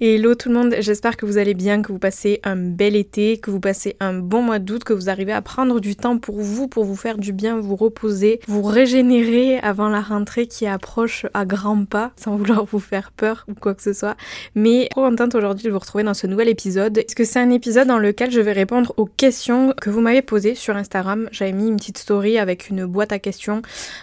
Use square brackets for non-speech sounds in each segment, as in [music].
Hello tout le monde, j'espère que vous allez bien, que vous passez un bel été, que vous passez un bon mois d'août, que vous arrivez à prendre du temps pour vous, pour vous faire du bien, vous reposer, vous régénérer avant la rentrée qui approche à grands pas, sans vouloir vous faire peur ou quoi que ce soit. Mais trop contente aujourd'hui de vous retrouver dans ce nouvel épisode, parce que c'est un épisode dans lequel je vais répondre aux questions que vous m'avez posées sur Instagram? J'avais mis une petite story avec une boîte à questions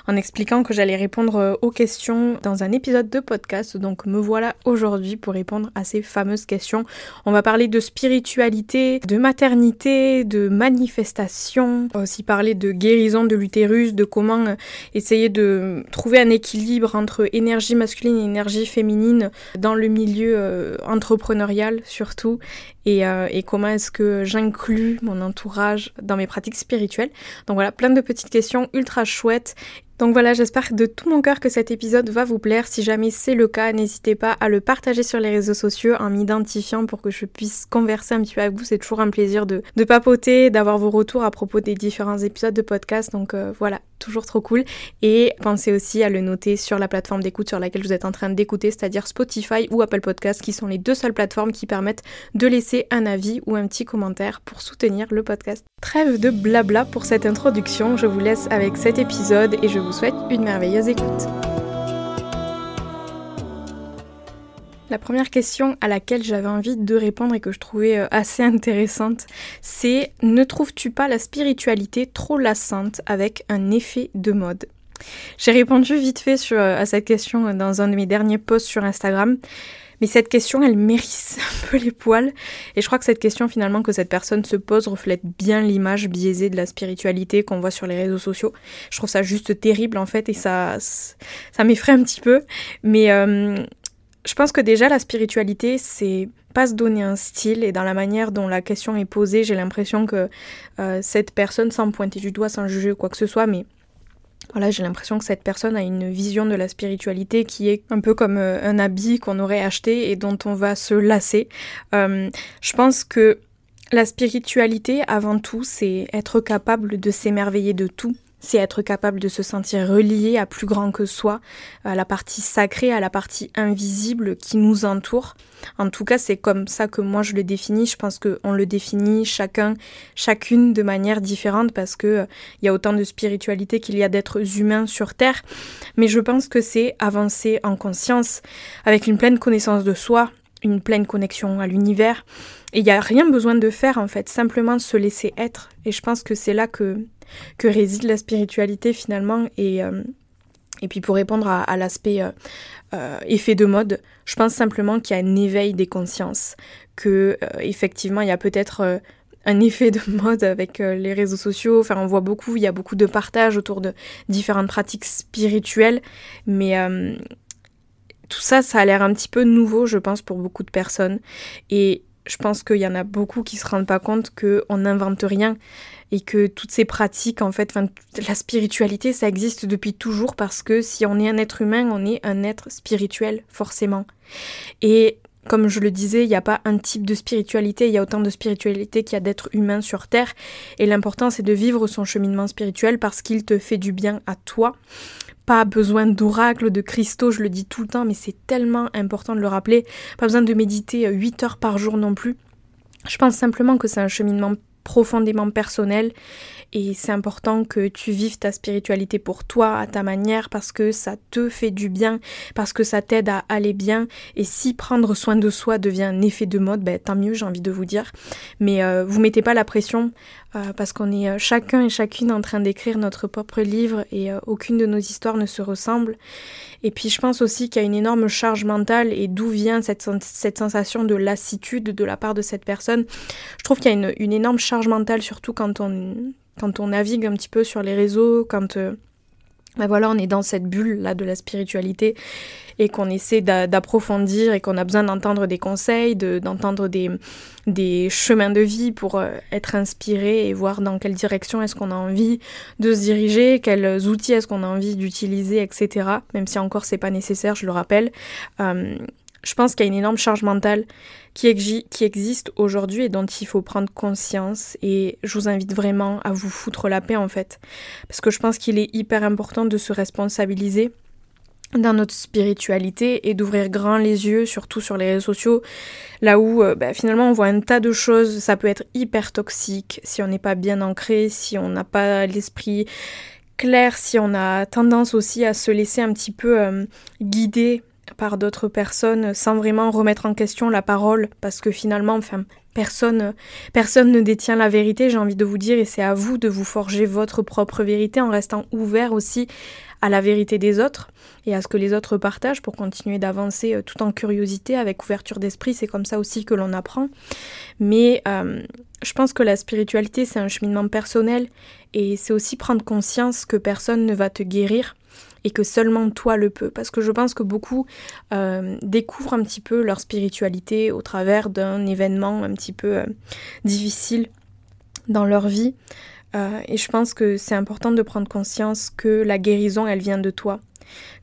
en expliquant que j'allais répondre aux questions dans un épisode de podcast, donc me voilà aujourd'hui pour répondre à ces fameuses questions. On va parler de spiritualité, de maternité, de manifestation, on va aussi parler de guérison de l'utérus, de comment euh, essayer de trouver un équilibre entre énergie masculine et énergie féminine dans le milieu euh, entrepreneurial surtout et, euh, et comment est-ce que j'inclus mon entourage dans mes pratiques spirituelles. Donc voilà, plein de petites questions ultra chouettes donc voilà, j'espère de tout mon cœur que cet épisode va vous plaire. Si jamais c'est le cas, n'hésitez pas à le partager sur les réseaux sociaux en m'identifiant pour que je puisse converser un petit peu avec vous. C'est toujours un plaisir de, de papoter, d'avoir vos retours à propos des différents épisodes de podcast. Donc euh, voilà, toujours trop cool. Et pensez aussi à le noter sur la plateforme d'écoute sur laquelle vous êtes en train d'écouter, c'est-à-dire Spotify ou Apple Podcast, qui sont les deux seules plateformes qui permettent de laisser un avis ou un petit commentaire pour soutenir le podcast. Trêve de blabla pour cette introduction, je vous laisse avec cet épisode et je vous souhaite une merveilleuse écoute. La première question à laquelle j'avais envie de répondre et que je trouvais euh, assez [laughs] intéressante, c'est ne trouves-tu pas la spiritualité trop lassante avec un effet de mode? J'ai répondu vite fait euh, à cette question dans un de mes derniers posts sur Instagram. Mais cette question, elle mérisse [laughs] un peu les poils. Et je crois que cette question finalement que cette personne se pose reflète bien l'image biaisée de la spiritualité qu'on voit sur les réseaux sociaux. Je trouve ça juste terrible en fait et ça, ça m'effraie un petit peu. Mais euh, je pense que déjà la spiritualité, c'est pas se donner un style et dans la manière dont la question est posée, j'ai l'impression que euh, cette personne, sans pointer du doigt, sans juger quoi que ce soit, mais j'ai l'impression que cette personne a une vision de la spiritualité qui est un peu comme euh, un habit qu'on aurait acheté et dont on va se lasser. Euh, je pense que la spiritualité, avant tout, c'est être capable de s'émerveiller de tout c'est être capable de se sentir relié à plus grand que soi, à la partie sacrée, à la partie invisible qui nous entoure. En tout cas, c'est comme ça que moi je le définis. Je pense qu'on le définit chacun, chacune de manière différente parce que euh, y a autant de spiritualité qu'il y a d'êtres humains sur Terre. Mais je pense que c'est avancer en conscience, avec une pleine connaissance de soi, une pleine connexion à l'univers. Et il n'y a rien besoin de faire en fait, simplement se laisser être. Et je pense que c'est là que que réside la spiritualité finalement. Et, euh, et puis pour répondre à, l'aspect euh, euh, effet de mode, je pense simplement qu'il y a un éveil des consciences, que effectivement il y a peut-être un effet de mode avec les réseaux sociaux. Enfin, on voit beaucoup, il y a beaucoup de partage autour de différentes pratiques spirituelles, mais tout ça, ça a l'air un petit peu nouveau, je pense, pour beaucoup de personnes. Et je pense qu'il y en a beaucoup qui se rendent pas compte qu'on n'invente rien et que toutes ces pratiques, en fait, la spiritualité, ça existe depuis toujours parce que si on est un être humain, on est un être spirituel, forcément. Et comme je le disais, il n'y a pas un type de spiritualité, il y a autant de spiritualité qu'il y a d'êtres humains sur Terre. Et l'important, c'est de vivre son cheminement spirituel parce qu'il te fait du bien à toi. Pas besoin d'oracles, de cristaux, je le dis tout le temps, mais c'est tellement important de le rappeler. Pas besoin de méditer 8 heures par jour non plus. Je pense simplement que c'est un cheminement profondément personnel et c'est important que tu vives ta spiritualité pour toi, à ta manière, parce que ça te fait du bien, parce que ça t'aide à aller bien. Et si prendre soin de soi devient un effet de mode, ben, tant mieux, j'ai envie de vous dire. Mais euh, vous mettez pas la pression, euh, parce qu'on est euh, chacun et chacune en train d'écrire notre propre livre et aucune de nos histoires ne se ressemble. Et puis je pense aussi qu'il y a une énorme charge mentale et d'où vient cette, cette, sensation de lassitude de la part de cette personne. Je trouve qu'il y a une, une énorme charge mentale, surtout quand on quand on navigue un petit peu sur les réseaux, quand euh, ben voilà, on est dans cette bulle là de la spiritualité et qu'on essaie d'approfondir et qu'on a besoin d'entendre des conseils, d'entendre des, des chemins de vie pour euh, être inspiré et voir dans quelle direction est-ce qu'on a envie de se diriger, quels outils est-ce qu'on a envie d'utiliser, etc. Même si encore c'est pas nécessaire, je le rappelle. Euh, je pense qu'il y a une énorme charge mentale qui, existe aujourd'hui et dont il faut prendre conscience. Et je vous invite vraiment à vous foutre la paix en fait. Parce que je pense qu'il est hyper important de se responsabiliser dans notre spiritualité et d'ouvrir grand les yeux, surtout sur les réseaux sociaux, là où euh, bah, finalement on voit un tas de choses, ça peut être hyper toxique si on n'est pas bien ancré, si on n'a pas l'esprit clair, si on a tendance aussi à se laisser un petit peu euh, guider par d'autres personnes sans vraiment remettre en question la parole parce que finalement enfin personne personne ne détient la vérité j'ai envie de vous dire et c'est à vous de vous forger votre propre vérité en restant ouvert aussi à la vérité des autres et à ce que les autres partagent pour continuer d'avancer euh, tout en curiosité avec ouverture d'esprit. C'est comme ça aussi que l'on apprend. Mais euh, je pense que la spiritualité c'est un cheminement personnel et c'est aussi prendre conscience que personne ne va te guérir et que seulement toi le peux. Parce que je pense que beaucoup euh, découvrent un petit peu leur spiritualité au travers d'un événement un petit peu euh, difficile dans leur vie. Euh, et je pense que c'est important de prendre conscience que la guérison, elle vient de toi.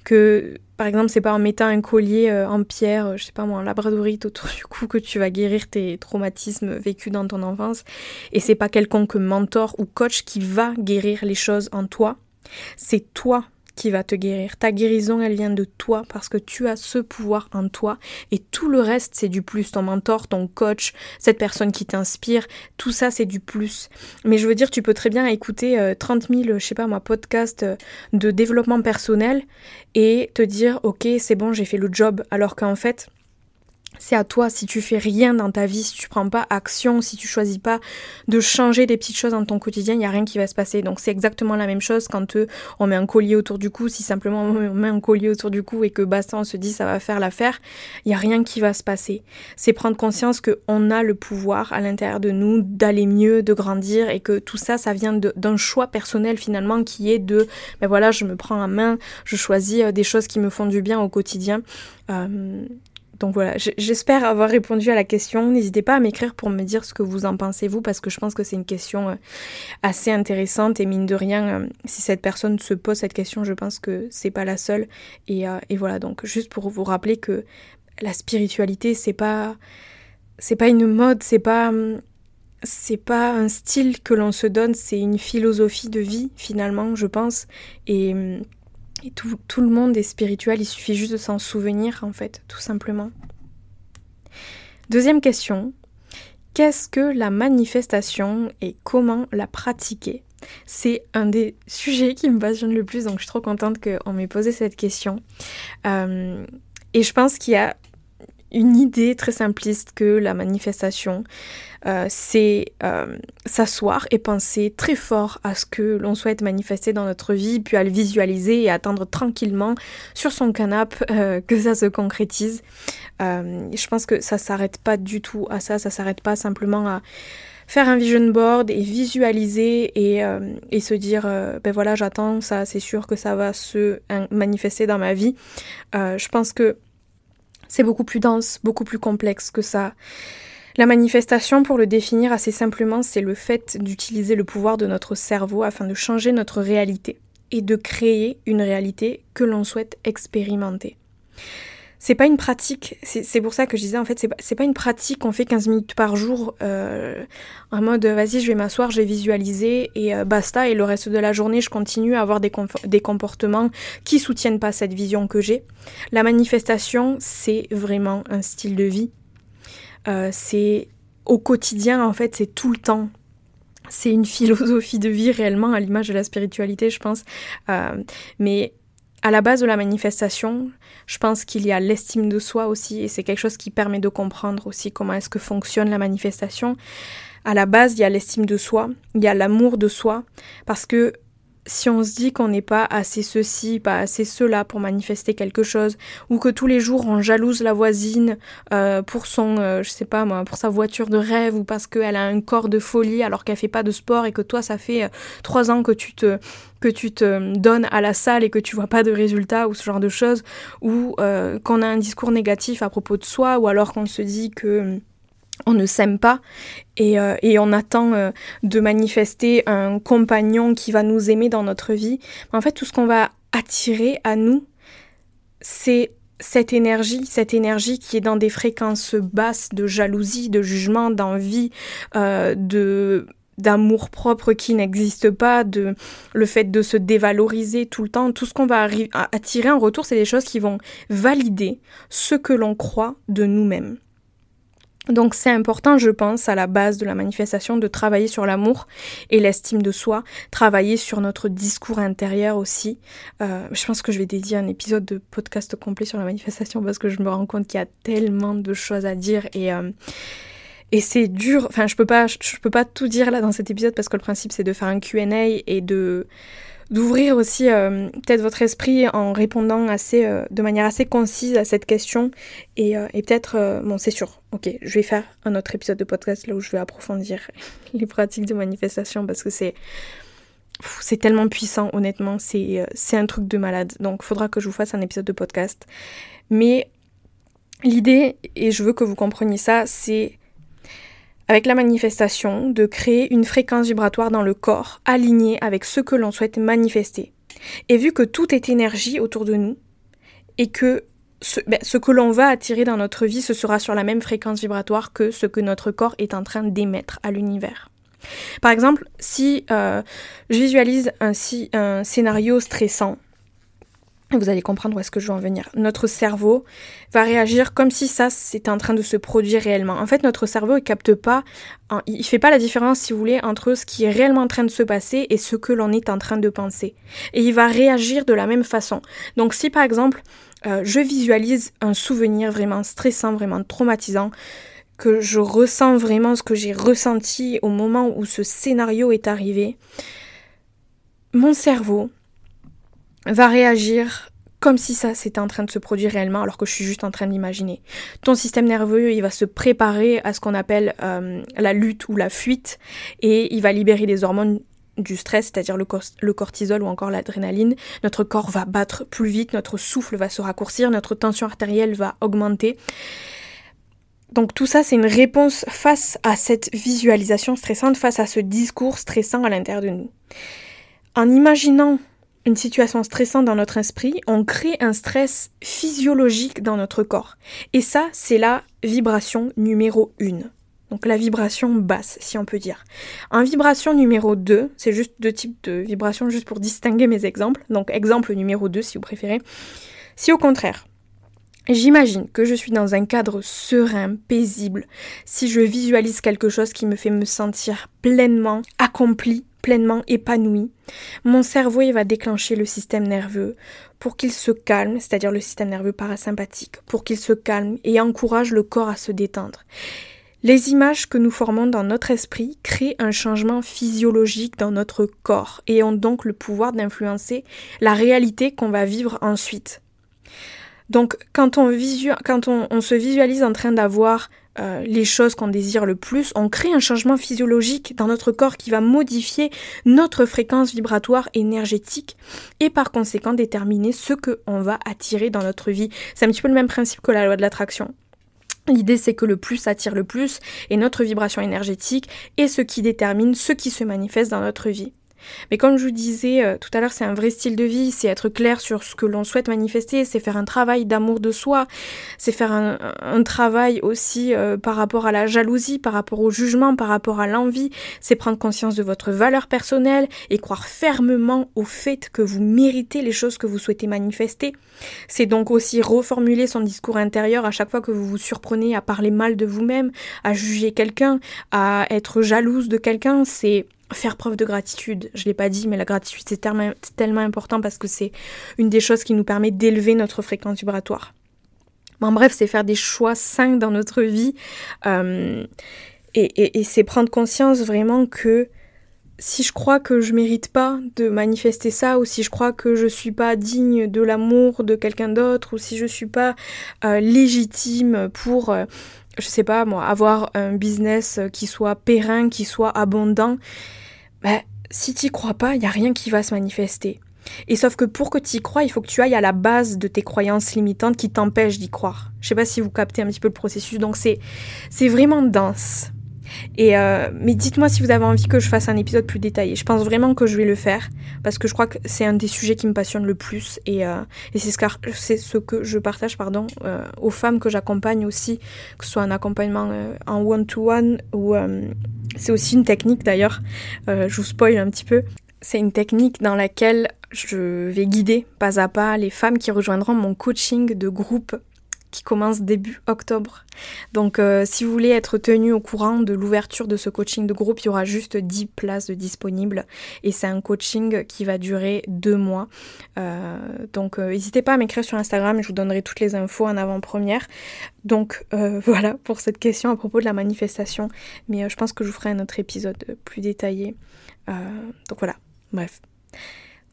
Que, par exemple, c'est pas en mettant un collier en pierre, je sais pas moi, en labradorite autour du cou que tu vas guérir tes traumatismes vécus dans ton enfance. Et c'est pas quelconque mentor ou coach qui va guérir les choses en toi. C'est toi va te guérir. Ta guérison, elle vient de toi parce que tu as ce pouvoir en toi et tout le reste, c'est du plus. Ton mentor, ton coach, cette personne qui t'inspire, tout ça, c'est du plus. Mais je veux dire, tu peux très bien écouter 30 euh, 000, je sais pas moi, podcasts euh, de développement personnel et te dire, ok, c'est bon, j'ai fait le job. Alors qu'en fait, c'est à toi, si tu fais rien dans ta vie, si tu prends pas action, si tu choisis pas de changer des petites choses dans ton quotidien, il n'y a rien qui va se passer. Donc c'est exactement la même chose quand euh, on met un collier autour du cou, si simplement on met un collier autour du cou et que basta on se dit ça va faire l'affaire, il n'y a rien qui va se passer. C'est prendre conscience qu'on a le pouvoir à l'intérieur de nous d'aller mieux, de grandir et que tout ça, ça vient d'un choix personnel finalement qui est de, ben voilà, je me prends en main, je choisis euh, des choses qui me font du bien au quotidien. Euh, donc voilà, j'espère avoir répondu à la question. N'hésitez pas à m'écrire pour me dire ce que vous en pensez vous, parce que je pense que c'est une question euh, assez intéressante et mine de rien, euh, si cette personne se pose cette question, je pense que c'est pas la seule. Et, euh, voilà, donc juste pour vous rappeler que la spiritualité, c'est pas pas une mode, c'est pas c'est pas un style que l'on se donne, c'est une philosophie de vie finalement, je pense. Et tout, le monde est spirituel, il suffit juste de s'en souvenir en fait, tout simplement. Deuxième question, qu'est-ce que la manifestation et comment la pratiquer? C'est un des sujets qui me passionne le plus, donc je suis trop contente qu'on m'ait posé cette question. Euh, et je pense qu'il y a une idée très simpliste que la manifestation, euh, c'est euh, s'asseoir et penser très fort à ce que l'on souhaite manifester dans notre vie, puis à le visualiser et attendre tranquillement sur son canapé euh, que ça se concrétise. je pense que ça s'arrête pas du tout à ça, ça s'arrête pas simplement à faire un vision board et visualiser et, et se dire ben voilà j'attends ça c'est sûr que ça va se manifester dans ma vie je pense que c'est beaucoup plus dense, beaucoup plus complexe que ça. La manifestation, pour le définir assez simplement, c'est le fait d'utiliser le pouvoir de notre cerveau afin de changer notre réalité et de créer une réalité que l'on souhaite expérimenter c'est pas une pratique, c'est pour ça que je disais en fait, c'est pas, une pratique qu'on fait 15 minutes par jour euh, en mode vas-y, je vais m'asseoir, je vais visualiser et euh, basta, et le reste de la journée, je continue à avoir des, comportements qui soutiennent pas cette vision que j'ai. La manifestation, c'est vraiment un style de vie. Euh, c'est au quotidien, en fait, c'est tout le temps. C'est une [laughs] philosophie de vie réellement, à l'image de la spiritualité, je pense. mais à la base de la manifestation, je pense qu'il y a l'estime de soi aussi, et c'est quelque chose qui permet de comprendre aussi comment est-ce que fonctionne la manifestation. À la base, il y a l'estime de soi, il y a l'amour de soi, parce que si on se dit qu'on n'est pas assez ceci, pas assez cela pour manifester quelque chose, ou que tous les jours on jalouse la voisine euh, pour son, euh, je sais pas moi, pour sa voiture de rêve, ou parce qu'elle a un corps de folie alors qu'elle fait pas de sport et que toi ça fait euh, trois ans que tu te que tu te donnes à la salle et que tu vois pas de résultats ou ce genre de choses, ou qu'on a un discours négatif à propos de soi, ou alors qu'on se dit que on ne s'aime pas et, euh, on attend euh, de manifester un compagnon qui va nous aimer dans notre vie. En fait, tout ce qu'on va attirer à nous, c'est cette énergie, cette énergie qui est dans des fréquences basses de jalousie, de jugement, d'envie, euh, de d'amour propre qui n'existe pas, de le fait de se dévaloriser tout le temps, tout ce qu'on va attirer en retour, c'est des choses qui vont valider ce que l'on croit de nous-mêmes. Donc c'est important, je pense, à la base de la manifestation, de travailler sur l'amour et l'estime de soi, travailler sur notre discours intérieur aussi. Euh, je pense que je vais dédier un épisode de podcast complet sur la manifestation parce que je me rends compte qu'il y a tellement de choses à dire et euh, et c'est dur. Enfin, je peux pas, je peux pas tout dire là dans cet épisode parce que le principe c'est de faire un Q&A et de d'ouvrir aussi euh, peut-être votre esprit en répondant assez, euh, de manière assez concise à cette question. Et, euh, peut-être, bon, c'est sûr, ok, je vais faire un autre épisode de podcast là où je vais approfondir [laughs] les pratiques de manifestation parce que c'est. C'est tellement puissant, honnêtement, c'est un truc de malade. Donc, faudra que je vous fasse un épisode de podcast. Mais l'idée, et je veux que vous compreniez ça, c'est avec la manifestation, de créer une fréquence vibratoire dans le corps alignée avec ce que l'on souhaite manifester. Et vu que tout est énergie autour de nous, et que ce, ben, que l'on va attirer dans notre vie, ce sera sur la même fréquence vibratoire que ce que notre corps est en train d'émettre à l'univers. Par exemple, si euh, je visualise un scénario stressant, vous allez comprendre où est-ce que je veux en venir. Notre cerveau va réagir comme si ça c'était en train de se produire réellement. En fait, notre cerveau ne capte pas, il fait pas la différence, si vous voulez, entre ce qui est réellement en train de se passer et ce que l'on est en train de penser. Et il va réagir de la même façon. Donc, si par exemple, euh, je visualise un souvenir vraiment stressant, vraiment traumatisant, que je ressens vraiment ce que j'ai ressenti au moment où ce scénario est arrivé, mon cerveau va réagir comme si ça c'était en train de se produire réellement alors que je suis juste en train d'imaginer. Ton système nerveux, il va se préparer à ce qu'on appelle euh, la lutte ou la fuite et il va libérer les hormones du stress, c'est-à-dire le, cortisol ou encore l'adrénaline. Notre corps va battre plus vite, notre souffle va se raccourcir, notre tension artérielle va augmenter. Donc tout ça, c'est une réponse face à cette visualisation stressante, face à ce discours stressant à l'intérieur de nous. En imaginant une situation stressante dans notre esprit, on crée un stress physiologique dans notre corps. Et ça, c'est la vibration numéro 1. Donc la vibration basse, si on peut dire. En vibration numéro 2, c'est juste deux types de vibrations, juste pour distinguer mes exemples. Donc exemple numéro 2, si vous préférez. Si au contraire, J'imagine que je suis dans un cadre serein, paisible, si je visualise quelque chose qui me fait me sentir pleinement accompli, pleinement épanoui, mon cerveau va déclencher le système nerveux pour qu'il se calme, c'est-à-dire le système nerveux parasympathique, pour qu'il se calme et encourage le corps à se détendre. Les images que nous formons dans notre esprit créent un changement physiologique dans notre corps et ont donc le pouvoir d'influencer la réalité qu'on va vivre ensuite. Donc quand on, se visualise en train d'avoir euh, les choses qu'on désire le plus, on crée un changement physiologique dans notre corps qui va modifier notre fréquence vibratoire énergétique et par conséquent déterminer ce qu'on va attirer dans notre vie. C'est un petit peu le même principe que la loi de l'attraction. L'idée c'est que le plus attire le plus et notre vibration énergétique est ce qui détermine ce qui se manifeste dans notre vie. Mais comme je vous disais euh, tout à l'heure, c'est un vrai style de vie, c'est être clair sur ce que l'on souhaite manifester, c'est faire un travail d'amour de soi, c'est faire un, travail aussi euh, par rapport à la jalousie, par rapport au jugement, par rapport à l'envie, c'est prendre conscience de votre valeur personnelle et croire fermement au fait que vous méritez les choses que vous souhaitez manifester. C'est donc aussi reformuler son discours intérieur à chaque fois que vous vous surprenez à parler mal de vous-même, à juger quelqu'un, à être jalouse de quelqu'un, c'est faire preuve de gratitude. Je ne l'ai pas dit, mais la gratitude, c'est tellement, important parce que c'est une des choses qui nous permet d'élever notre fréquence vibratoire. En bref, c'est faire des choix sains dans notre vie. Euh, et, c'est prendre conscience vraiment que si je crois que je mérite pas de manifester ça, ou si je crois que je suis pas digne de l'amour de quelqu'un d'autre, ou si je suis pas euh, légitime pour, euh, je sais pas moi, avoir un business qui soit périn, qui soit abondant, ben, si t'y crois pas, il y a rien qui va se manifester. Et sauf que pour que tu y crois, il faut que tu ailles à la base de tes croyances limitantes qui t'empêchent d'y croire. Je sais pas si vous captez un petit peu le processus, donc c'est c'est vraiment dense. Euh, mais dites-moi si vous avez envie que je fasse un épisode plus détaillé. Je pense vraiment que je vais le faire parce que je crois que c'est un des sujets qui me passionne le plus et, euh, c'est ce, que, je partage euh, aux femmes que j'accompagne aussi, que ce soit un accompagnement en one-to-one ou c'est aussi une technique d'ailleurs. je vous spoil un petit peu. C'est une technique dans laquelle je vais guider pas à pas les femmes qui rejoindront mon coaching de groupe qui commence début octobre. Donc euh, si vous voulez être tenu au courant de l'ouverture de ce coaching de groupe, il y aura juste 10 places disponibles et c'est un coaching qui va durer deux mois. Euh, donc euh, n'hésitez pas à m'écrire sur Instagram, je vous donnerai toutes les infos en avant-première. Donc [laughs] voilà pour cette question à propos de la manifestation, mais je pense que je vous ferai un autre épisode plus détaillé. donc voilà, bref.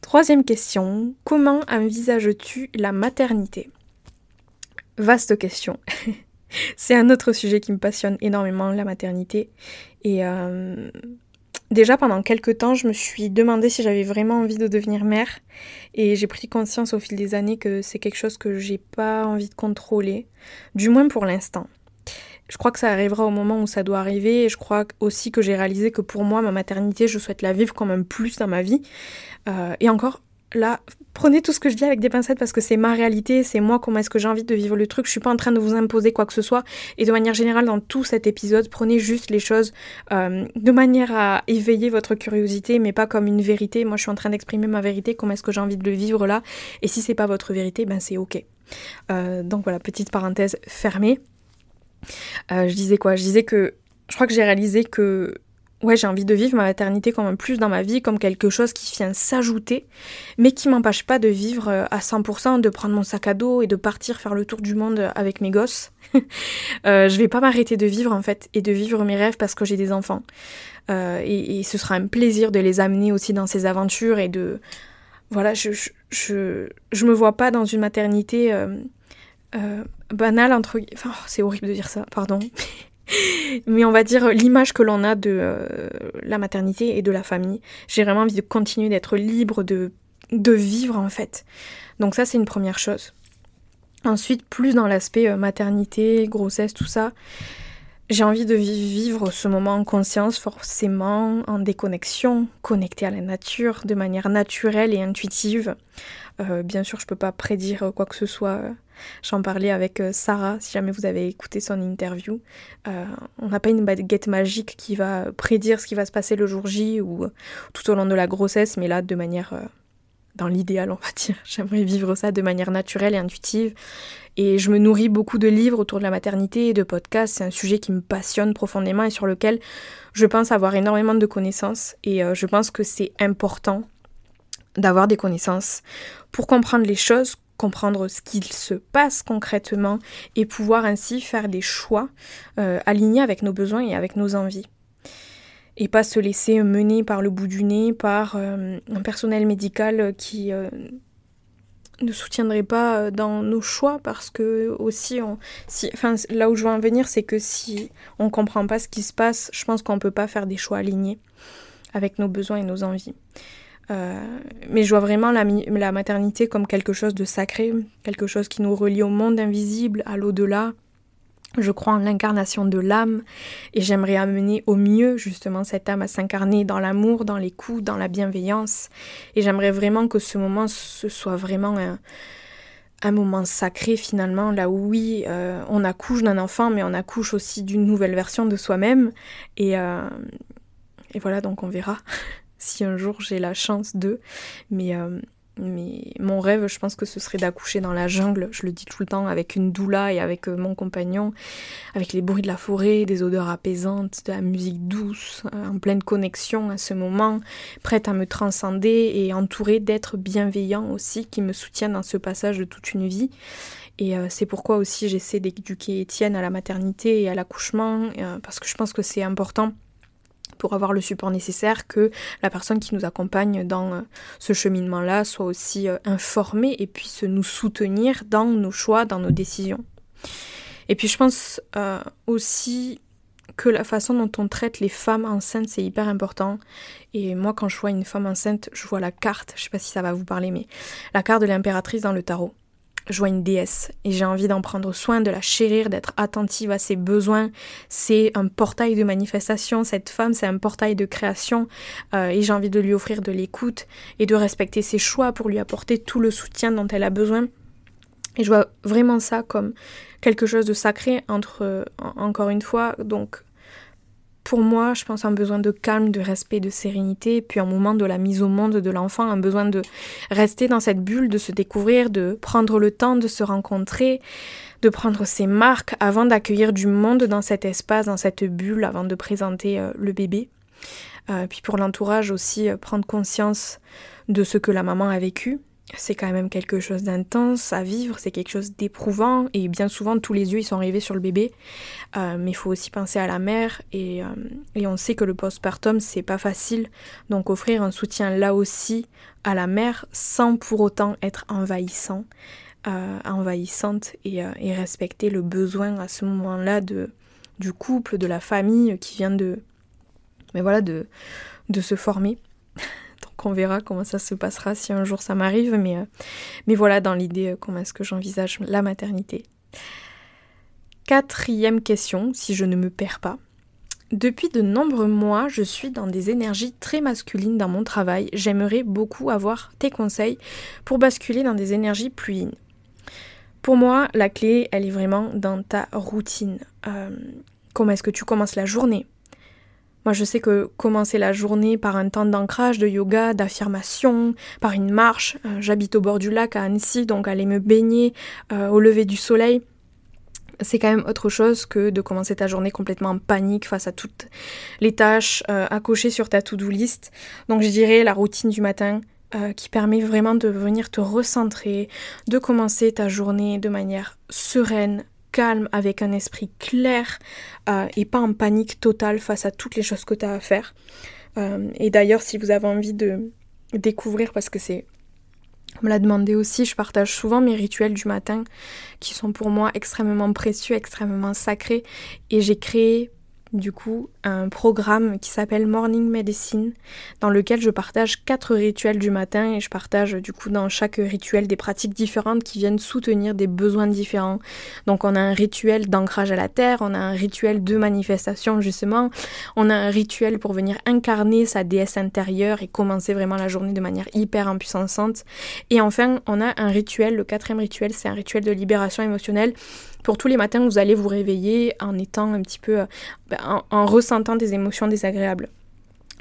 Troisième question, comment envisages-tu la maternité? Vaste question. [laughs] c'est un autre sujet qui me passionne énormément, la maternité. Et euh, déjà pendant quelques temps, je me suis demandé si j'avais vraiment envie de devenir mère. Et j'ai pris conscience au fil des années que c'est quelque chose que j'ai pas envie de contrôler, du moins pour l'instant. Je crois que ça arrivera au moment où ça doit arriver et je crois aussi que j'ai réalisé que pour moi, ma maternité, je souhaite la vivre comme un plus dans ma vie. Euh, et encore, là, prenez tout ce que je dis avec des pincettes parce que c'est ma réalité, c'est moi comment est-ce que j'ai envie de vivre le truc. Je suis pas en train de vous imposer quoi que ce soit. Et de manière générale, dans tout cet épisode, prenez juste les choses euh, de manière à éveiller votre curiosité, mais pas comme une vérité. Moi, je suis en train d'exprimer ma vérité, comment est-ce que j'ai envie de le vivre là. Et si c'est pas votre vérité, ben c'est ok. Euh, donc voilà, petite parenthèse fermée. Euh, je disais quoi? Je disais que je crois que j'ai réalisé que ouais, j'ai envie de vivre ma maternité comme un plus dans ma vie, comme quelque chose qui vient s'ajouter, mais qui m'empêche pas de vivre euh, à 100%, de prendre mon sac à dos et de partir faire le tour du monde avec mes gosses. [laughs] euh, je vais pas m'arrêter de vivre en fait et de vivre mes rêves parce que j'ai des enfants. Euh, et, ce sera un plaisir de les amener aussi dans ces aventures et de voilà, je je, je, me vois pas dans une maternité euh banale entre enfin oh, c'est horrible de dire ça, pardon. [laughs] [laughs] Mais on va dire l'image que l'on a de euh, la maternité et de la famille. J'ai vraiment envie de continuer d'être libre, de, de vivre en fait. Donc ça c'est une première chose. Ensuite, plus dans l'aspect euh, maternité, grossesse, tout ça, j'ai envie de vivre ce moment en conscience, forcément, en déconnexion, connecté à la nature, de manière naturelle et intuitive. Euh, bien sûr, je peux pas prédire quoi que ce soit J'en parlais avec euh, Sarah, si jamais vous avez écouté son interview. Euh, on n'a pas une baguette magique qui va prédire ce qui va se passer le jour J ou euh, tout au long de la grossesse, mais là, de manière, dans l'idéal, [laughs] on va dire, j'aimerais vivre ça de manière naturelle et intuitive. Et je me nourris beaucoup de livres autour de la maternité et de podcasts. C'est un sujet qui me passionne profondément et sur lequel je pense avoir énormément de connaissances. Et je pense que c'est important d'avoir des connaissances pour comprendre les choses comprendre ce qu'il se passe concrètement et pouvoir ainsi faire des choix euh, alignés avec nos besoins et avec nos envies. Et pas se laisser mener par le bout du nez par euh, un personnel médical qui euh, ne soutiendrait pas dans nos choix parce que aussi on, si, enfin, là où je veux en venir c'est que si on comprend pas ce qui se passe je pense qu'on peut pas faire des choix alignés avec nos besoins et nos envies. Euh, mais je vois vraiment la, maternité comme quelque chose de sacré, quelque chose qui nous relie au monde invisible, à l'au-delà. Je crois en l'incarnation de l'âme et j'aimerais amener au mieux justement cette âme à s'incarner dans l'amour, dans les coups, dans la bienveillance. Et j'aimerais vraiment que ce moment ce soit vraiment un, moment sacré finalement, là où oui, euh, on accouche d'un enfant, mais on accouche aussi d'une nouvelle version de soi-même. Et, euh, et voilà, donc on verra. [laughs] si un jour j'ai la chance de. Mais, euh, mais mon rêve, je pense que ce serait d'accoucher dans la jungle, je le dis tout le temps, avec une doula et avec euh, mon compagnon, avec les bruits de la forêt, des odeurs apaisantes, de la musique douce, euh, en pleine connexion à ce moment, prête à me transcender et entourée d'êtres bienveillants aussi qui me soutiennent dans ce passage de toute une vie. Et c'est pourquoi aussi j'essaie d'éduquer Étienne à la maternité et à l'accouchement, parce que je pense que c'est important pour avoir le support nécessaire, que la personne qui nous accompagne dans euh, ce cheminement-là soit aussi euh, informée et puisse nous soutenir dans nos choix, dans nos décisions. Et puis je pense euh, aussi que la façon dont on traite les femmes enceintes, c'est hyper important. Et moi, quand je vois une femme enceinte, je vois la carte, je sais pas si ça va vous parler, mais la carte de l'impératrice dans le tarot vois une déesse et j'ai envie d'en prendre soin, de la chérir, d'être attentive à ses besoins. C'est un portail de manifestation, cette femme, c'est un portail de création euh, et j'ai envie de lui offrir de l'écoute et de respecter ses choix pour lui apporter tout le soutien dont elle a besoin. Et je vois vraiment ça comme quelque chose de sacré entre, euh, encore une fois, donc pour moi, je pense un besoin de calme, de respect, de sérénité, puis un moment de la mise au monde de l'enfant, un besoin de rester dans cette bulle, de se découvrir, de prendre le temps de se rencontrer, de prendre ses marques avant d'accueillir du monde dans cet espace, dans cette bulle, avant de présenter euh, le bébé. Euh, puis pour l'entourage aussi, euh, prendre conscience de ce que la maman a vécu, c'est quand même quelque chose d'intense à vivre, c'est quelque chose d'éprouvant et bien souvent tous les yeux ils sont rivés sur le bébé. Euh, mais il faut aussi penser à la mère et, euh, et on sait que le postpartum c'est pas facile, donc offrir un soutien là aussi à la mère sans pour autant être envahissant, euh, envahissante et, et, respecter le besoin à ce moment-là de du couple, de la famille qui vient de mais voilà de de se former. Qu'on verra comment ça se passera si un jour ça m'arrive, mais, euh, voilà dans l'idée euh, comment est-ce que j'envisage la maternité. Quatrième question, si je ne me perds pas. Depuis de nombreux mois, je suis dans des énergies très masculines dans mon travail. J'aimerais beaucoup avoir tes conseils pour basculer dans des énergies plus yin. Pour moi, la clé, elle est vraiment dans ta routine. Euh, comment est-ce que tu commences la journée? Moi, je sais que commencer la journée par un temps d'ancrage, de yoga, d'affirmation, par une marche, euh, j'habite au bord du lac à Annecy, donc aller me baigner euh, au lever du soleil, c'est quand même autre chose que de commencer ta journée complètement en panique face à toutes les tâches euh, à cocher sur ta to-do list. Donc je dirais la routine du matin qui permet vraiment de venir te recentrer, de commencer ta journée de manière sereine, calme, avec un esprit clair euh, et pas en panique totale face à toutes les choses que tu as à faire. Euh, et d'ailleurs, si vous avez envie de découvrir, parce que c'est me l'a demandé aussi, je partage souvent mes rituels du matin qui sont pour moi extrêmement précieux, extrêmement sacrés. Et j'ai créé du coup un programme qui s'appelle Morning Medicine dans lequel je partage quatre rituels du matin et je partage du coup dans chaque rituel des pratiques différentes qui viennent soutenir des besoins différents. Donc on a un rituel d'ancrage à la terre, on a un rituel de manifestation justement, on a un rituel pour venir incarner sa déesse intérieure et commencer vraiment la journée de manière hyper impuissante. Et enfin on a un rituel, le quatrième rituel c'est un rituel de libération émotionnelle pour tous les matins, vous allez vous réveiller en étant un petit peu, euh, ben, en, des émotions désagréables.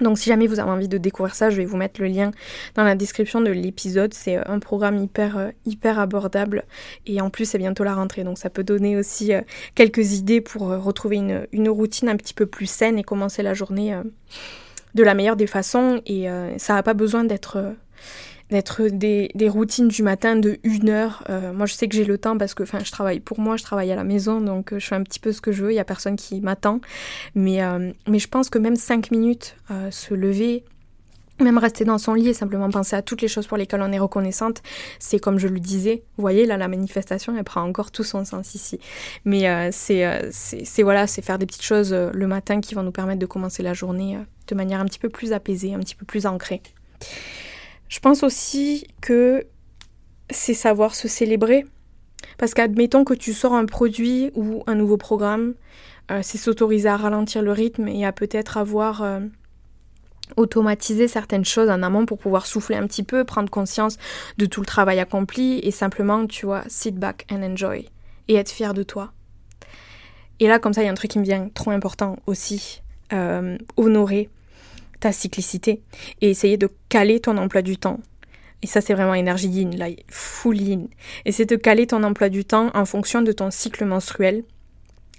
Donc si jamais vous avez envie de découvrir ça, je vais vous mettre le lien dans la description de l'épisode. C'est euh, un programme hyper euh, hyper abordable et en plus c'est bientôt la rentrée, donc ça peut donner aussi quelques idées pour retrouver une, routine un petit peu plus saine et commencer la journée de la meilleure des façons. Et ça n'a pas besoin d'être d'être des, routines du matin de une heure. Euh, moi, je sais que j'ai le temps parce que je travaille pour moi, je travaille à la maison, donc euh, je fais un petit peu ce que je veux, il n'y a personne qui m'attend. Mais, euh, mais je pense que même cinq minutes, se lever, même rester dans son lit et simplement penser à toutes les choses pour lesquelles on est reconnaissante, c'est comme je le disais, vous voyez, là, la manifestation, elle prend encore tout son sens ici. Mais c'est, c'est, voilà, c'est faire des petites choses le matin qui vont nous permettre de commencer la journée de manière un petit peu plus apaisée, un petit peu plus ancrée. Je pense aussi que c'est savoir se célébrer. Parce qu'admettons que tu sors un produit ou un nouveau programme, euh, c'est s'autoriser à ralentir le rythme et à peut-être avoir euh, automatisé certaines choses en amont pour pouvoir souffler un petit peu, prendre conscience de tout le travail accompli et simplement, tu vois, sit back and enjoy et être fier de toi. Et là, comme ça, il y a un truc qui me vient trop important aussi, euh, honorer ta cyclicité et essayer de caler ton emploi du temps. Et ça, c'est vraiment énergie yin, là, full yin. Et c'est de caler ton emploi du temps en fonction de ton cycle menstruel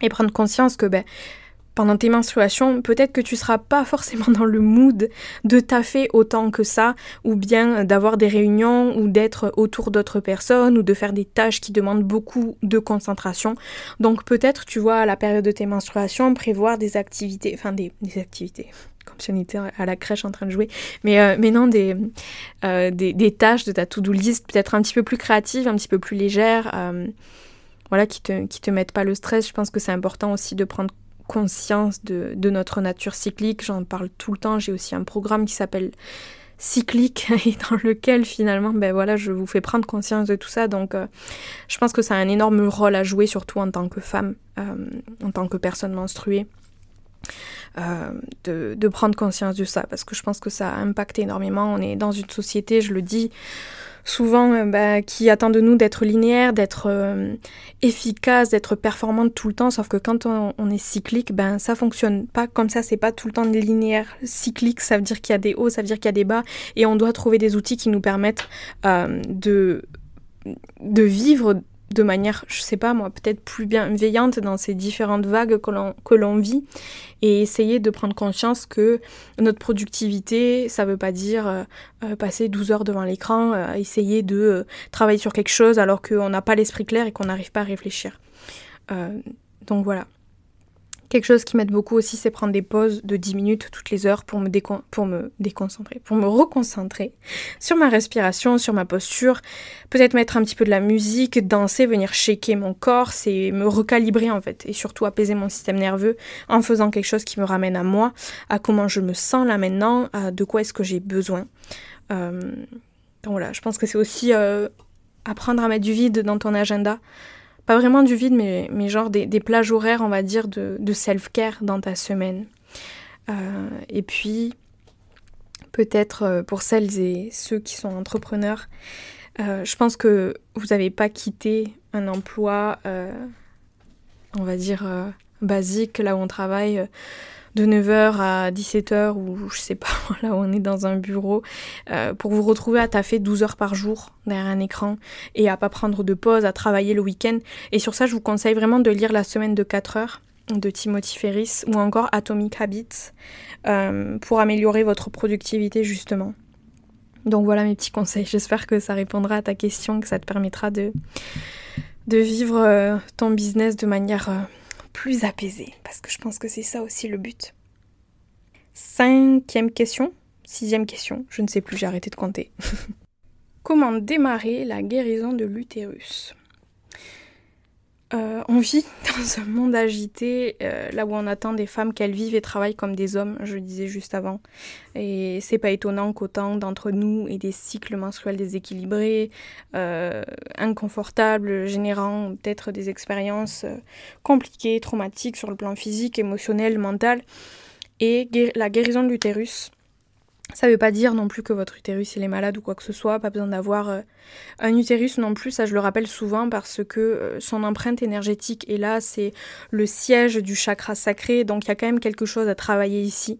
et prendre conscience que ben, pendant tes menstruations, peut-être que tu seras pas forcément dans le mood de taffer autant que ça, ou bien d'avoir des réunions, ou d'être autour d'autres personnes, ou de faire des tâches qui demandent beaucoup de concentration. Donc peut-être, tu vois, à la période de tes menstruations, prévoir des activités, enfin des, des activités, on était à la crèche en train de jouer. Mais, euh, mais non, des, euh, des, des, tâches de ta to-do list peut-être un petit peu plus créatives, un petit peu plus légères, euh, voilà, qui te, qui te mettent pas le stress. Je pense que c'est important aussi de prendre conscience de, de notre nature cyclique. J'en parle tout le temps. J'ai aussi un programme qui s'appelle cyclique [laughs] et dans lequel finalement ben voilà je vous fais prendre conscience de tout ça donc je pense que ça a un énorme rôle à jouer surtout en tant que femme en tant que personne menstruée euh, de, prendre conscience de ça, parce que je pense que ça a impacté énormément. On est dans une société, je le dis souvent, euh, bah, qui attend de nous d'être linéaire, d'être euh, efficace, d'être performante tout le temps, sauf que quand on, on, est cyclique, ben ça fonctionne pas comme ça, c'est pas tout le temps linéaire. Cyclique, ça veut dire qu'il y a des hauts, ça veut dire qu'il y a des bas, et on doit trouver des outils qui nous permettent de de vivre de manière, je sais pas moi, peut-être plus bienveillante dans ces différentes vagues que l'on vit et essayer de prendre conscience que notre productivité, ça veut pas dire euh, euh, passer 12 heures devant l'écran, euh, essayer de travailler sur quelque chose alors qu'on n'a pas l'esprit clair et qu'on n'arrive pas à réfléchir. donc voilà. Quelque chose qui m'aide beaucoup aussi, c'est prendre des pauses de 10 minutes toutes les heures pour me, déconcentrer, pour me reconcentrer sur ma respiration, sur ma posture, peut-être mettre un petit peu de la musique, danser, venir shaker mon corps, c'est me recalibrer en fait, et surtout apaiser mon système nerveux en faisant quelque chose qui me ramène à moi, à comment je me sens là maintenant, de quoi est-ce que j'ai besoin. Euh, donc voilà, je pense que c'est aussi euh, apprendre à mettre du vide dans ton agenda pas vraiment du vide, mais, genre des, plages horaires, on va dire, de, de self-care dans ta semaine. Euh, et puis, peut-être euh, pour celles et ceux qui sont entrepreneurs, euh, je pense que vous n'avez pas quitté un emploi, on va dire, basique, là où on travaille de 9h à 17h ou je sais pas, [laughs] là où on est dans un bureau, euh, pour vous retrouver à taffer 12 heures par jour derrière un écran et à pas prendre de pause, à travailler le week-end. Et sur ça, je vous conseille vraiment de lire La semaine de 4 heures de Timothy Ferris ou encore Atomic Habits euh, pour améliorer votre productivité justement. Donc voilà mes petits conseils. [laughs] J'espère que ça répondra à ta question, que ça te permettra de, de vivre euh, ton business de manière plus apaisé, parce que je pense que c'est ça aussi le but. Cinquième question, sixième question, je ne sais plus, j'ai arrêté de compter. [laughs] Comment démarrer la guérison de l'utérus? Euh, on vit [laughs] dans un monde agité, euh, là où on attend des femmes qu'elles vivent et travaillent comme des hommes, je le disais juste avant. Et c'est pas étonnant qu'autant d'entre nous aient des cycles menstruels déséquilibrés, euh, inconfortables, générant peut-être des expériences compliquées, traumatiques sur le plan physique, émotionnel, mental. Et la guérison de l'utérus, ça ne veut pas dire non plus que votre utérus il est malade ou quoi que ce soit, pas besoin d'avoir euh, un utérus non plus, ça je le rappelle souvent parce que euh, son empreinte énergétique est là, c'est le siège du chakra sacré, donc il y a quand même quelque chose à travailler ici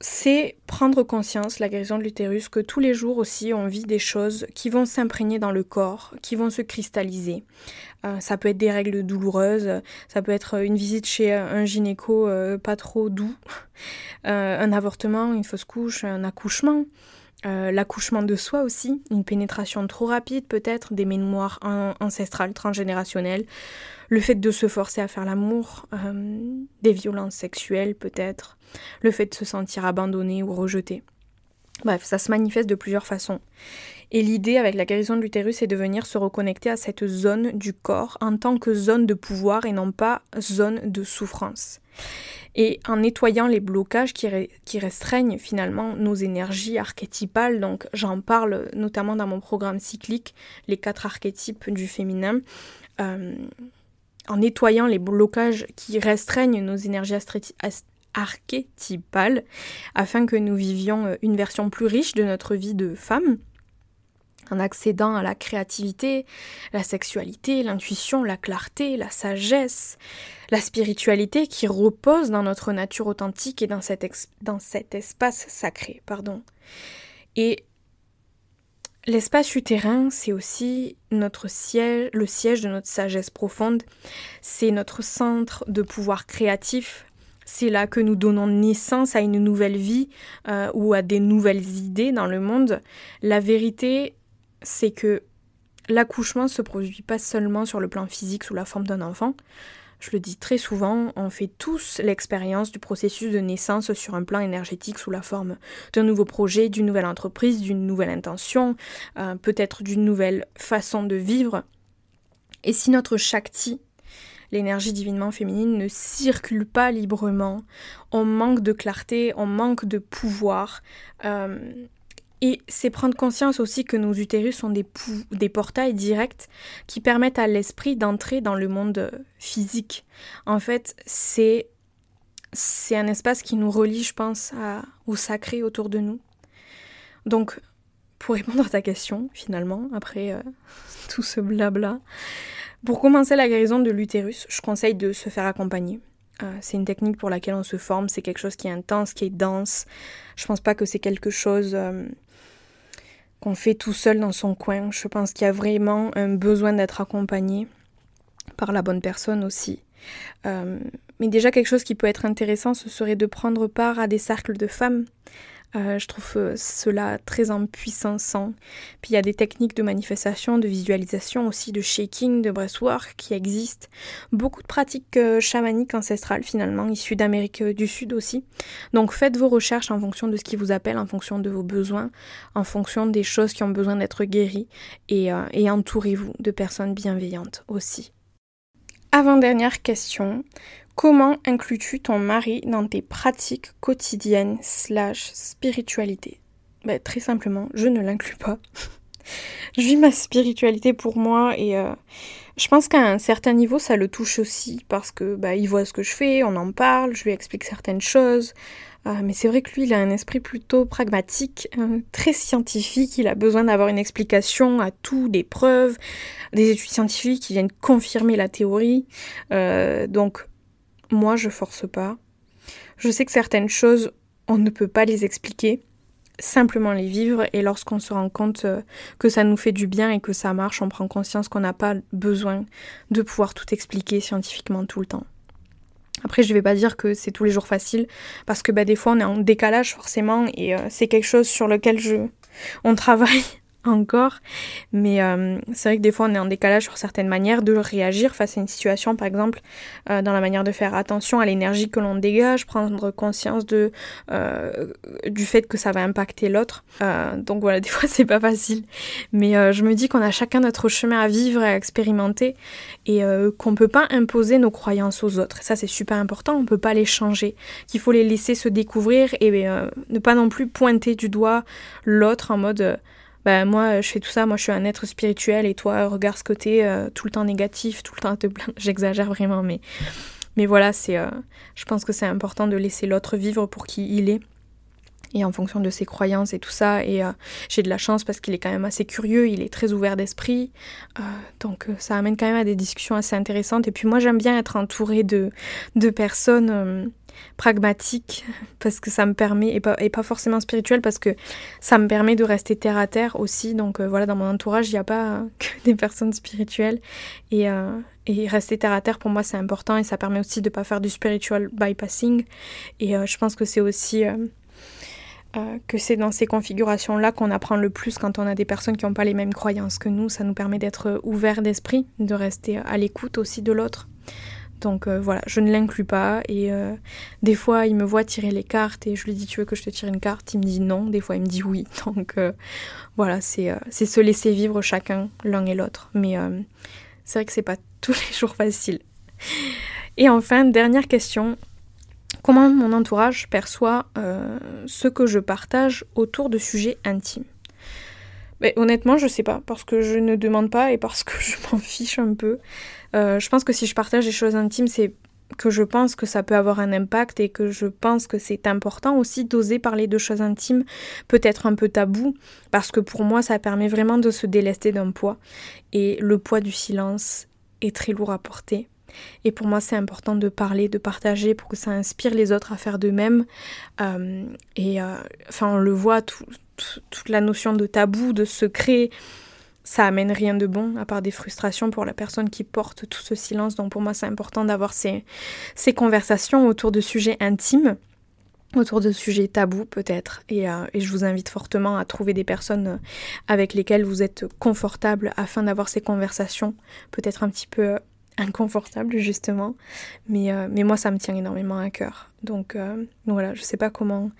c'est prendre conscience, la guérison de l'utérus, que tous les jours aussi on vit des choses qui vont s'imprégner dans le corps, qui vont se cristalliser. Euh, ça peut être des règles douloureuses, ça peut être une visite chez un gynéco euh, pas trop doux, euh, un avortement, une fausse couche, un accouchement. L'accouchement de soi aussi, une pénétration trop rapide peut-être, des mémoires ancestrales, transgénérationnelles, le fait de se forcer à faire l'amour, des violences sexuelles peut-être, le fait de se sentir abandonné ou rejeté. Bref, ça se manifeste de plusieurs façons. Et l'idée avec la guérison de l'utérus est de venir se reconnecter à cette zone du corps en tant que zone de pouvoir et non pas zone de souffrance. Et en nettoyant les blocages qui, restreignent finalement nos énergies archétypales, donc j'en parle notamment dans mon programme cyclique, les quatre archétypes du féminin, euh, en nettoyant les blocages qui restreignent nos énergies archétypale afin que nous vivions euh, une version plus riche de notre vie de femme en accédant à la créativité, la sexualité, l'intuition, la clarté, la sagesse, la spiritualité qui repose dans notre nature authentique et dans cet, dans cet espace sacré. Pardon. Et l'espace utérin, c'est aussi notre siège, le siège de notre sagesse profonde, c'est notre centre de pouvoir créatif, c'est là que nous donnons naissance à une nouvelle vie euh, ou à des nouvelles idées dans le monde. La vérité, c'est que l'accouchement ne se produit pas seulement sur le plan physique sous la forme d'un enfant. Je le dis très souvent, on fait tous l'expérience du processus de naissance sur un plan énergétique sous la forme d'un nouveau projet, d'une nouvelle entreprise, d'une nouvelle intention, euh, peut-être d'une nouvelle façon de vivre. Et si notre Shakti, l'énergie divinement féminine, ne circule pas librement, on manque de clarté, on manque de pouvoir. Euh, et c'est prendre conscience aussi que nos utérus sont des, portails directs qui permettent à l'esprit d'entrer dans le monde physique. En fait, c'est c'est un espace qui nous relie, je pense, au sacré autour de nous. Donc, pour répondre à ta question, finalement, après euh, [laughs] tout ce blabla, pour commencer la guérison de l'utérus, je conseille de se faire accompagner. Euh, c'est une technique pour laquelle on se forme, c'est quelque chose qui est intense, qui est dense. Je pense pas que c'est quelque chose euh, qu'on fait tout seul dans son coin. Je pense qu'il y a vraiment un besoin d'être accompagné par la bonne personne aussi. Euh, mais déjà quelque chose qui peut être intéressant, ce serait de prendre part à des cercles de femmes euh, je trouve euh, cela très impuissant. Puis il y a des techniques de manifestation, de visualisation aussi, de shaking, de breathwork qui existent. Beaucoup de pratiques euh, chamaniques ancestrales finalement, issues d'Amérique du Sud aussi. Donc faites vos recherches en fonction de ce qui vous appelle, en fonction de vos besoins, en fonction des choses qui ont besoin d'être guéries et, et entourez-vous de personnes bienveillantes aussi. Avant-dernière question, Comment inclus-tu ton mari dans tes pratiques quotidiennes slash spiritualité? Ben, Très simplement, je ne l'inclus pas. [laughs] je vis ma spiritualité pour moi et euh, je pense qu'à un certain niveau ça le touche aussi parce que bah, il voit ce que je fais, on en parle, je lui explique certaines choses. Euh, mais c'est vrai que lui, il a un esprit plutôt pragmatique, euh, très scientifique. Il a besoin d'avoir une explication à tout, des preuves, des études scientifiques qui viennent confirmer la théorie. donc, moi, je force pas. Je sais que certaines choses, on ne peut pas les expliquer, simplement les vivre et lorsqu'on se rend compte euh, que ça nous fait du bien et que ça marche, on prend conscience qu'on n'a pas besoin de pouvoir tout expliquer scientifiquement tout le temps. Après, je ne vais pas dire que c'est tous les jours facile, parce que bah, des fois on est en décalage forcément, et euh, c'est quelque chose sur lequel je, on travaille encore. Mais euh, c'est vrai que des fois, on est en décalage sur certaines manières de réagir face à une situation, par exemple, euh, dans la manière de faire attention à l'énergie que l'on dégage, prendre conscience de, euh, du fait que ça va impacter l'autre. donc voilà, [laughs] des fois, c'est pas facile. Mais je me dis qu'on a chacun notre chemin à vivre et à expérimenter et qu'on peut pas imposer nos croyances aux autres. ça, c'est super important, on peut pas les changer, qu'il faut les laisser se découvrir et ne pas non plus pointer du doigt l'autre en mode bah moi je fais tout ça, moi je suis un être spirituel et toi regarde ce côté euh, tout le temps négatif, tout le temps te plaindre. [laughs] J'exagère vraiment, mais, mais voilà, c'est, euh, je pense que c'est important de laisser l'autre vivre pour qui il est et en fonction de ses croyances et tout ça. Et euh, j'ai de la chance parce qu'il est quand même assez curieux, il est très ouvert d'esprit. donc ça amène quand même à des discussions assez intéressantes. Et puis moi j'aime bien être entourée de, de personnes pragmatique parce que ça me permet et pas, et pas forcément spirituel parce que ça me permet de rester terre à terre aussi donc euh, voilà dans mon entourage il n'y a pas [laughs] que des personnes spirituelles et, euh, et rester terre à terre pour moi c'est important et ça permet aussi de pas faire du spiritual bypassing et euh, je pense que c'est aussi que c'est dans ces configurations-là qu'on apprend le plus quand on a des personnes qui n'ont pas les mêmes croyances que nous. Ça nous permet d'être ouvert d'esprit, de rester à l'écoute aussi de l'autre. Donc euh, voilà, je ne l'inclus pas. Et euh, des fois, il me voit tirer les cartes et je lui dis Tu veux que je te tire une carte? Il me dit non. Des fois, il me dit oui. [laughs] Donc euh, voilà, c'est se laisser vivre chacun l'un et l'autre. Mais c'est vrai que c'est pas [laughs] tous les jours facile. Et enfin, dernière question Comment mon entourage perçoit ce que je partage autour de sujets intimes? Honnêtement, je sais pas, parce que je ne demande pas et parce que [laughs] je m'en fiche un peu. Euh, je pense que si je partage des choses intimes, c'est que je pense que ça peut avoir un impact et que je pense que c'est important aussi d'oser parler de choses intimes, peut-être un peu tabou, parce que pour moi, ça permet vraiment de se délester d'un poids. Et le poids du silence est très lourd à porter. Et pour moi, c'est important de parler, de partager pour que ça inspire les autres à faire de même. Euh, et euh, enfin, on le voit, toute la notion de tabou, de secret, ça amène rien de bon, à part des frustrations pour la personne qui porte tout ce silence. Donc pour moi, c'est important d'avoir ces, ces conversations autour de sujets intimes autour de sujets tabous peut-être et, euh, et, je vous invite fortement à trouver des personnes avec lesquelles vous êtes confortable afin d'avoir ces conversations peut-être un petit peu inconfortable justement. Mais, euh, mais moi, ça me tient énormément à cœur. Donc, euh, voilà, je sais pas comment,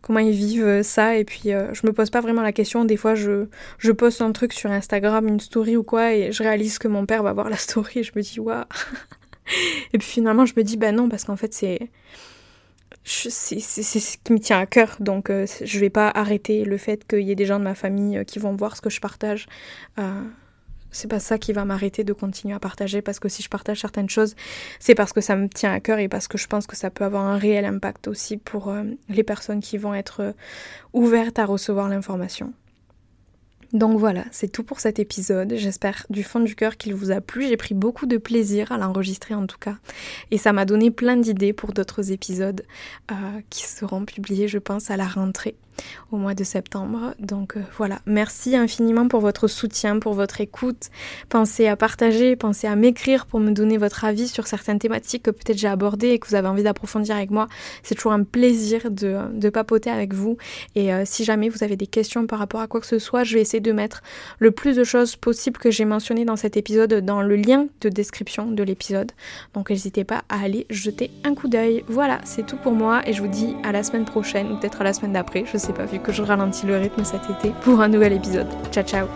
comment ils vivent ça. Et puis, je me pose pas vraiment la question. Des fois, je, je poste un truc sur Instagram, une story ou quoi, et je réalise que mon père va voir la [laughs] story et je me dis, waouh. et puis finalement, je me dis, bah non, parce qu'en fait, c'est c'est ce qui me tient à cœur. Donc, euh, je vais pas arrêter le fait qu'il y ait des gens de ma famille euh, qui vont voir ce que je partage. Euh, c'est pas ça qui va m'arrêter de continuer à partager parce que si je partage certaines choses, c'est parce que ça me tient à cœur et parce que je pense que ça peut avoir un réel impact aussi pour les personnes qui vont être ouvertes à recevoir l'information. Donc voilà, c'est tout pour cet épisode. J'espère du fond du cœur qu'il vous a plu. J'ai pris beaucoup de plaisir à l'enregistrer en tout cas. Et ça m'a donné plein d'idées pour d'autres épisodes euh, qui seront publiés, je pense, à la rentrée au mois de septembre. Donc euh, voilà, merci infiniment pour votre soutien, pour votre écoute. Pensez à partager, pensez à m'écrire pour me donner votre avis sur certaines thématiques que peut-être j'ai abordées et que vous avez envie d'approfondir avec moi. C'est toujours un plaisir de, papoter avec vous. Et euh, si jamais vous avez des questions par rapport à quoi que ce soit, je vais essayer de mettre le plus de choses possibles que j'ai mentionnées dans cet épisode dans le lien de description de l'épisode. Donc n'hésitez pas à aller jeter un coup d'œil. Voilà, c'est tout pour moi et je vous dis à la semaine prochaine ou peut-être à la semaine d'après. Sais pas, vu que je ralentis le rythme cet été, pour un nouvel épisode. Ciao ciao